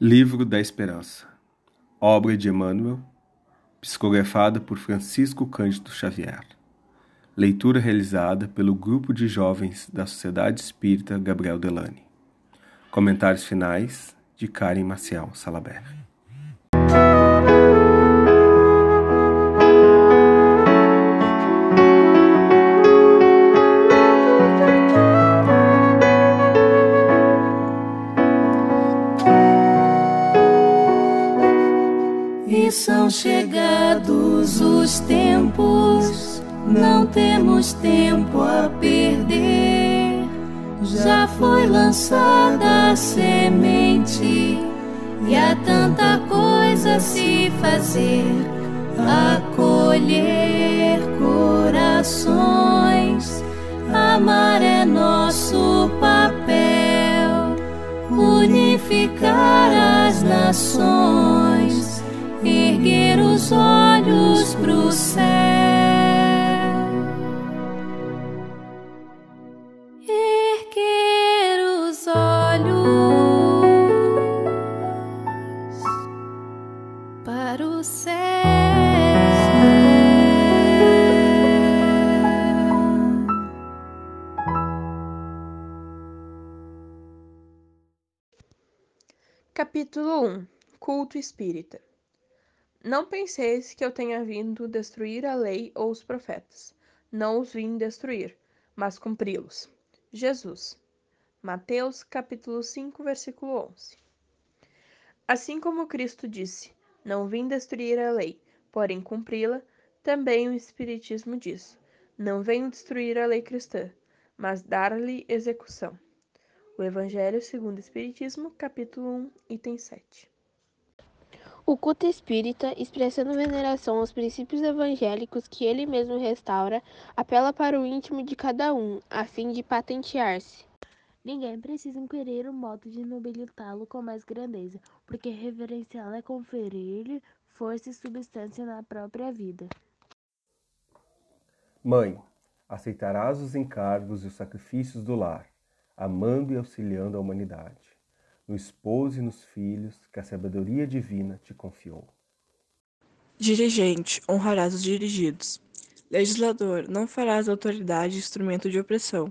Livro da Esperança. Obra de Emmanuel, psicografada por Francisco Cândido Xavier. Leitura realizada pelo grupo de jovens da Sociedade Espírita Gabriel Delane. Comentários finais de Karen Maciel Salaber. São chegados os tempos, não temos tempo a perder. Já foi lançada a semente e há tanta coisa a se fazer. Acolher corações, amar é nosso papel, unificar as nações pro céu. Erguer os olhos para o céu. Capítulo 1 Culto Espírita Não penseis que eu tenha vindo destruir a lei ou os profetas. Não os vim destruir, mas cumpri-los. Jesus. Mateus capítulo 5, versículo 11. Assim como Cristo disse: Não vim destruir a lei, porém cumpri-la, também o Espiritismo diz: Não venho destruir a lei cristã, mas dar-lhe execução. O Evangelho segundo o Espiritismo, capítulo 1, item 7. O culto espírita, expressando veneração aos princípios evangélicos que ele mesmo restaura, apela para o íntimo de cada um, a fim de patentear-se. Ninguém precisa inquirir o modo de nobilitá-lo com mais grandeza, porque reverenciá-lo é conferir-lhe força e substância na própria vida. Mãe, aceitarás os encargos e os sacrifícios do lar, amando e auxiliando a humanidade, no esposo e nos filhos que a sabedoria divina te confiou. Dirigente, honrarás os dirigidos. Legislador, não farás a autoridade instrumento de opressão.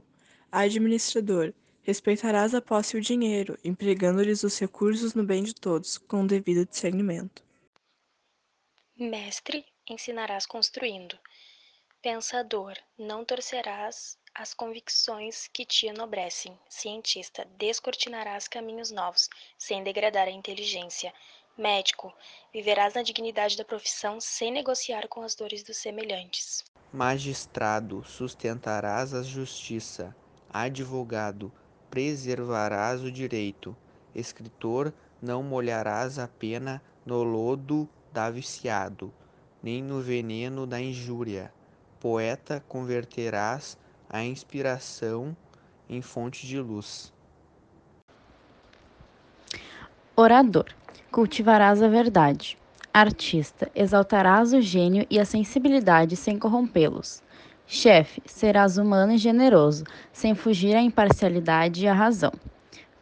Administrador, respeitarás a posse e o dinheiro, empregando-lhes os recursos no bem de todos, com o devido discernimento. Mestre, ensinarás construindo. Pensador, não torcerás as convicções que te enobrecem. Cientista, descortinarás caminhos novos, sem degradar a inteligência. Médico, viverás na dignidade da profissão sem negociar com as dores dos semelhantes. Magistrado, sustentarás a justiça. Advogado, preservarás o direito. Escritor, não molharás a pena no lodo da viciado, nem no veneno da injúria. Poeta, converterás a inspiração em fonte de luz. Orador, cultivarás a verdade. Artista, exaltarás o gênio e a sensibilidade sem corrompê-los. Chefe, serás humano e generoso, sem fugir à imparcialidade e à razão.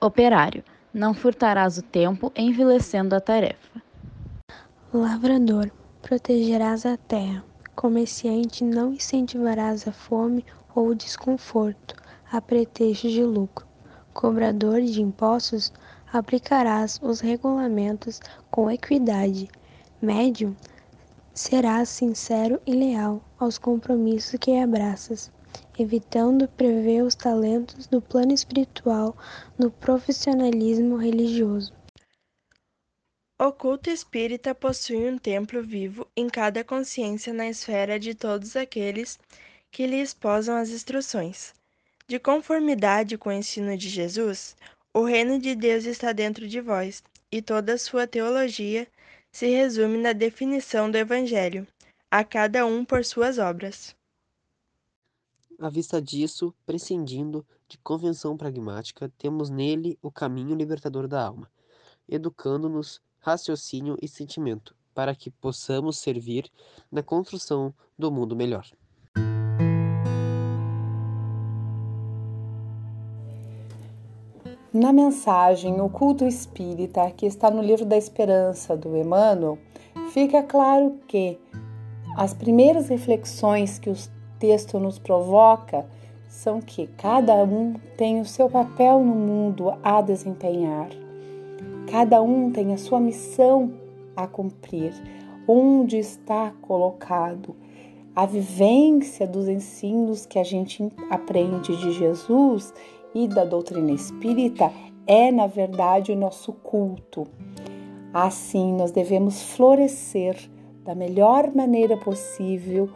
Operário, não furtarás o tempo, envilecendo a tarefa. Lavrador, protegerás a terra. Comerciante, não incentivarás a fome ou o desconforto, a pretexto de lucro. Cobrador de impostos, aplicarás os regulamentos com equidade. Médium, serás sincero e leal aos compromissos que abraças, evitando prever os talentos do plano espiritual no profissionalismo religioso. O culto espírita possui um templo vivo em cada consciência na esfera de todos aqueles que lhe esposam as instruções. De conformidade com o ensino de Jesus, o reino de Deus está dentro de vós, e toda a sua teologia se resume na definição do Evangelho, a cada um por suas obras. À vista disso, prescindindo de convenção pragmática, temos nele o caminho libertador da alma, educando-nos raciocínio e sentimento, para que possamos servir na construção do mundo melhor. Na mensagem O Culto Espírita, que está no livro da Esperança do Emmanuel, fica claro que as primeiras reflexões que o texto nos provoca são que cada um tem o seu papel no mundo a desempenhar. Cada um tem a sua missão a cumprir, onde está colocado. A vivência dos ensinos que a gente aprende de Jesus e da doutrina espírita é, na verdade, o nosso culto. Assim, nós devemos florescer da melhor maneira possível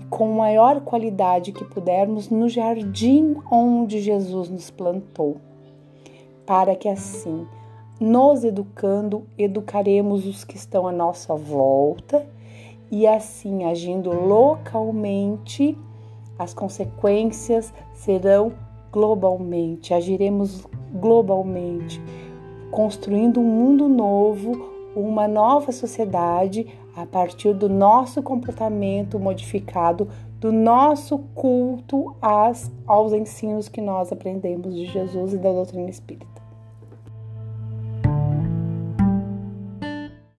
e com a maior qualidade que pudermos no jardim onde Jesus nos plantou, para que assim, nos educando, educaremos os que estão à nossa volta e assim, agindo localmente, as consequências serão globalmente, agiremos globalmente, construindo um mundo novo, uma nova sociedade a partir do nosso comportamento modificado, do nosso culto às, aos ensinos que nós aprendemos de Jesus e da doutrina espírita.